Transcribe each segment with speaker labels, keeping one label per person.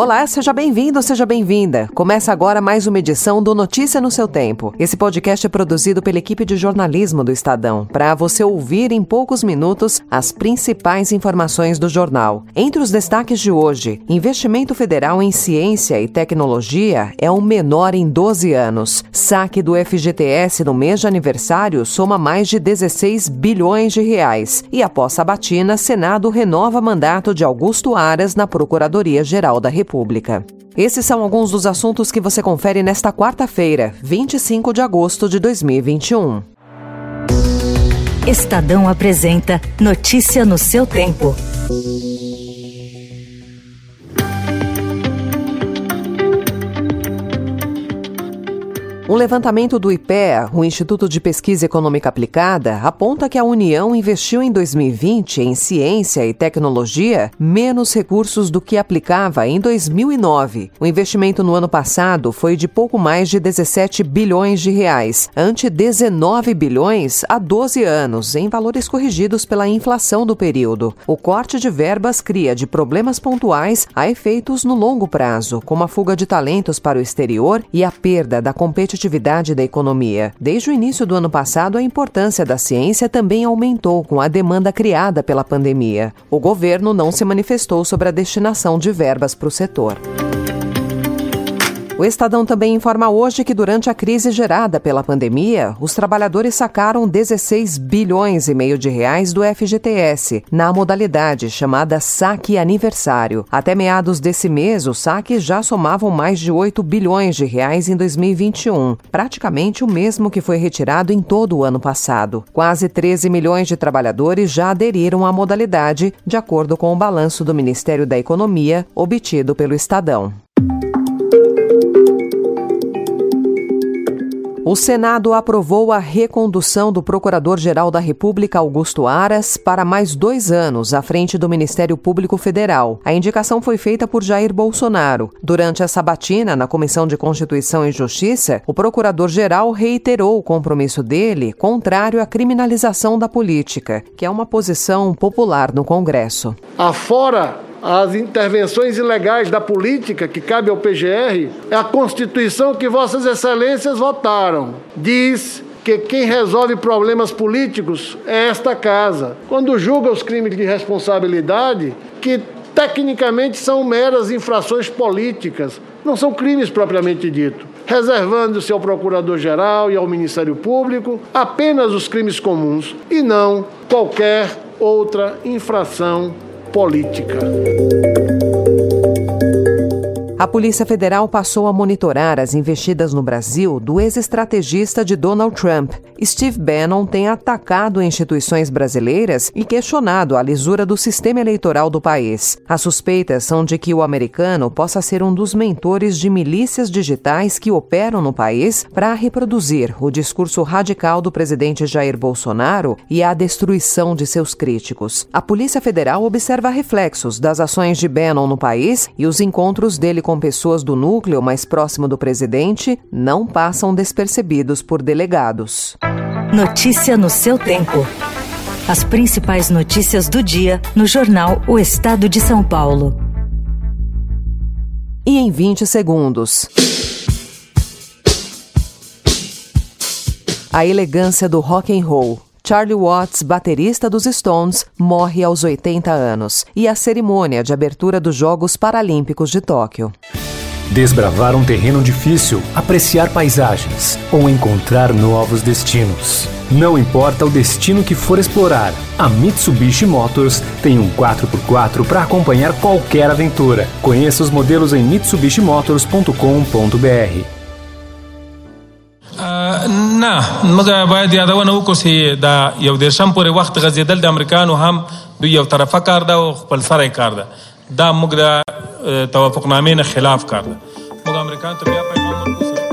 Speaker 1: Olá, seja bem-vindo, seja bem-vinda. Começa agora mais uma edição do Notícia no seu tempo. Esse podcast é produzido pela equipe de jornalismo do Estadão, para você ouvir em poucos minutos as principais informações do jornal. Entre os destaques de hoje, investimento federal em ciência e tecnologia é o menor em 12 anos. Saque do FGTS no mês de aniversário soma mais de 16 bilhões de reais. E após sabatina, Senado renova mandato de Augusto Aras na Procuradoria-Geral da República. República. Esses são alguns dos assuntos que você confere nesta quarta-feira, 25 de agosto de 2021.
Speaker 2: Estadão apresenta Notícia no seu tempo.
Speaker 1: Um levantamento do IPEA, o Instituto de Pesquisa Econômica Aplicada, aponta que a União investiu em 2020 em ciência e tecnologia menos recursos do que aplicava em 2009. O investimento no ano passado foi de pouco mais de 17 bilhões de reais, ante 19 bilhões há 12 anos, em valores corrigidos pela inflação do período. O corte de verbas cria de problemas pontuais a efeitos no longo prazo, como a fuga de talentos para o exterior e a perda da competitividade competitividade da economia. Desde o início do ano passado, a importância da ciência também aumentou com a demanda criada pela pandemia. O governo não se manifestou sobre a destinação de verbas para o setor. O Estadão também informa hoje que durante a crise gerada pela pandemia, os trabalhadores sacaram 16 bilhões e meio de reais do FGTS, na modalidade chamada saque aniversário. Até meados desse mês, os saques já somavam mais de 8 bilhões de reais em 2021, praticamente o mesmo que foi retirado em todo o ano passado. Quase 13 milhões de trabalhadores já aderiram à modalidade, de acordo com o balanço do Ministério da Economia, obtido pelo Estadão. O Senado aprovou a recondução do Procurador-Geral da República, Augusto Aras, para mais dois anos à frente do Ministério Público Federal. A indicação foi feita por Jair Bolsonaro. Durante a sabatina na Comissão de Constituição e Justiça, o Procurador-Geral reiterou o compromisso dele contrário à criminalização da política, que é uma posição popular no Congresso.
Speaker 3: Afora as intervenções ilegais da política que cabe ao PGR, é a Constituição que Vossas Excelências votaram. Diz que quem resolve problemas políticos é esta casa. Quando julga os crimes de responsabilidade, que tecnicamente são meras infrações políticas, não são crimes propriamente dito, reservando-se ao Procurador-Geral e ao Ministério Público apenas os crimes comuns e não qualquer outra infração política.
Speaker 1: A Polícia Federal passou a monitorar as investidas no Brasil do ex-estrategista de Donald Trump. Steve Bannon tem atacado instituições brasileiras e questionado a lisura do sistema eleitoral do país. As suspeitas são de que o americano possa ser um dos mentores de milícias digitais que operam no país para reproduzir o discurso radical do presidente Jair Bolsonaro e a destruição de seus críticos. A Polícia Federal observa reflexos das ações de Bannon no país e os encontros dele com pessoas do núcleo mais próximo do presidente não passam despercebidos por delegados.
Speaker 2: Notícia no seu tempo. As principais notícias do dia no jornal O Estado de São Paulo.
Speaker 1: E em 20 segundos. A elegância do rock and roll. Charlie Watts, baterista dos Stones, morre aos 80 anos, e a cerimônia de abertura dos Jogos Paralímpicos de Tóquio.
Speaker 4: Desbravar um terreno difícil, apreciar paisagens ou encontrar novos destinos. Não importa o destino que for explorar, a Mitsubishi Motors tem um 4x4 para acompanhar qualquer aventura. Conheça os modelos em mitsubishimotors.com.br.
Speaker 5: نه موږ باید یادونه وکړو چې دا یو دیرشم پورې وخت غځېدل د امریکانو هم دوی یو طرفه کار ده او خپل سره کار ده. دا موږ د توافقنامې نه خلاف کار ده. موږ امریکا ته بیا پیغام ورکړو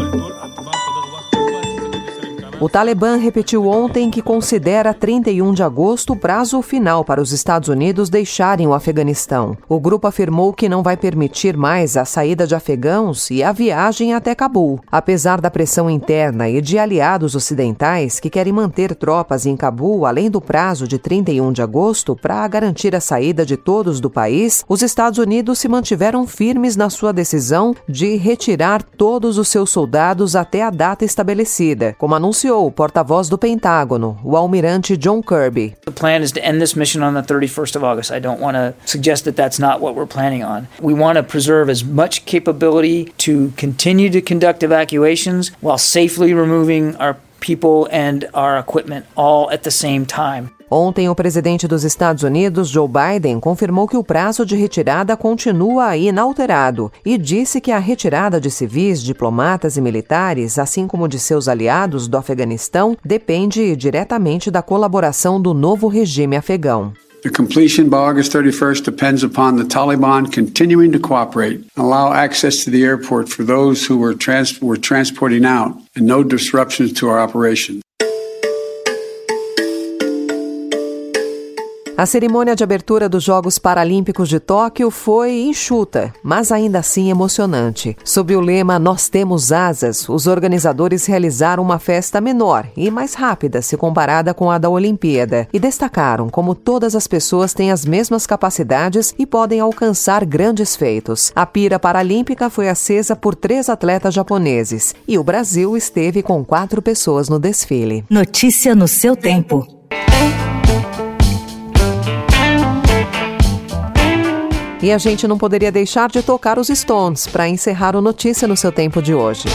Speaker 1: O Talibã repetiu ontem que considera 31 de agosto o prazo final para os Estados Unidos deixarem o Afeganistão. O grupo afirmou que não vai permitir mais a saída de afegãos e a viagem até Cabul. Apesar da pressão interna e de aliados ocidentais que querem manter tropas em Cabul além do prazo de 31 de agosto para garantir a saída de todos do país, os Estados Unidos se mantiveram firmes na sua decisão de retirar todos os seus soldados até a data estabelecida, como anunciou o porta-voz do Pentágono, o almirante John Kirby.
Speaker 6: The plan is to end this mission on the 31st of August. I don't want to suggest that that's not what we're planning on. We want to preserve as much capability to continue to conduct evacuations while safely removing our people and our equipment all at the same time.
Speaker 1: Ontem, o presidente dos Estados Unidos, Joe Biden, confirmou que o prazo de retirada continua inalterado e disse que a retirada de civis, diplomatas e militares, assim como de seus aliados do Afeganistão, depende diretamente da colaboração do novo regime afegão.
Speaker 7: The completion by August 31st depends upon the Taliban continuing to cooperate and allow access to the airport for those who were, trans- were transporting out and no disruptions to our operations.
Speaker 1: A cerimônia de abertura dos Jogos Paralímpicos de Tóquio foi enxuta, mas ainda assim emocionante. Sob o lema Nós temos asas, os organizadores realizaram uma festa menor e mais rápida se comparada com a da Olimpíada e destacaram como todas as pessoas têm as mesmas capacidades e podem alcançar grandes feitos. A pira paralímpica foi acesa por três atletas japoneses e o Brasil esteve com quatro pessoas no desfile.
Speaker 2: Notícia no seu tempo.
Speaker 1: E a gente não poderia deixar de tocar os Stones para encerrar o Notícia no seu tempo de hoje.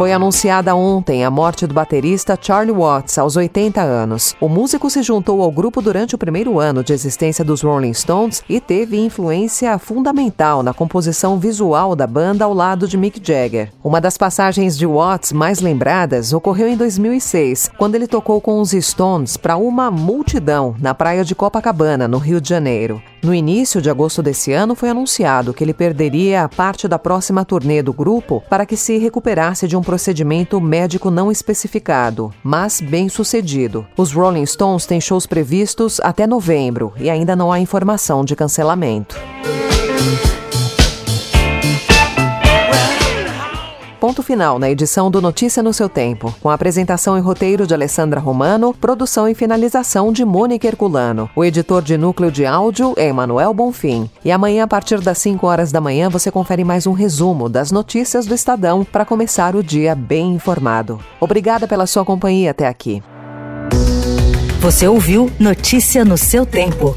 Speaker 1: Foi anunciada ontem a morte do baterista Charlie Watts, aos 80 anos. O músico se juntou ao grupo durante o primeiro ano de existência dos Rolling Stones e teve influência fundamental na composição visual da banda ao lado de Mick Jagger. Uma das passagens de Watts mais lembradas ocorreu em 2006, quando ele tocou com os Stones para uma multidão na praia de Copacabana, no Rio de Janeiro. No início de agosto desse ano, foi anunciado que ele perderia parte da próxima turnê do grupo para que se recuperasse de um procedimento médico não especificado, mas bem sucedido. Os Rolling Stones têm shows previstos até novembro e ainda não há informação de cancelamento. Ponto final na edição do Notícia no seu tempo, com a apresentação e roteiro de Alessandra Romano, produção e finalização de Mônica Herculano. O editor de núcleo de áudio é Emanuel Bonfim. E amanhã, a partir das 5 horas da manhã, você confere mais um resumo das notícias do Estadão para começar o dia bem informado. Obrigada pela sua companhia até aqui.
Speaker 2: Você ouviu Notícia no seu tempo.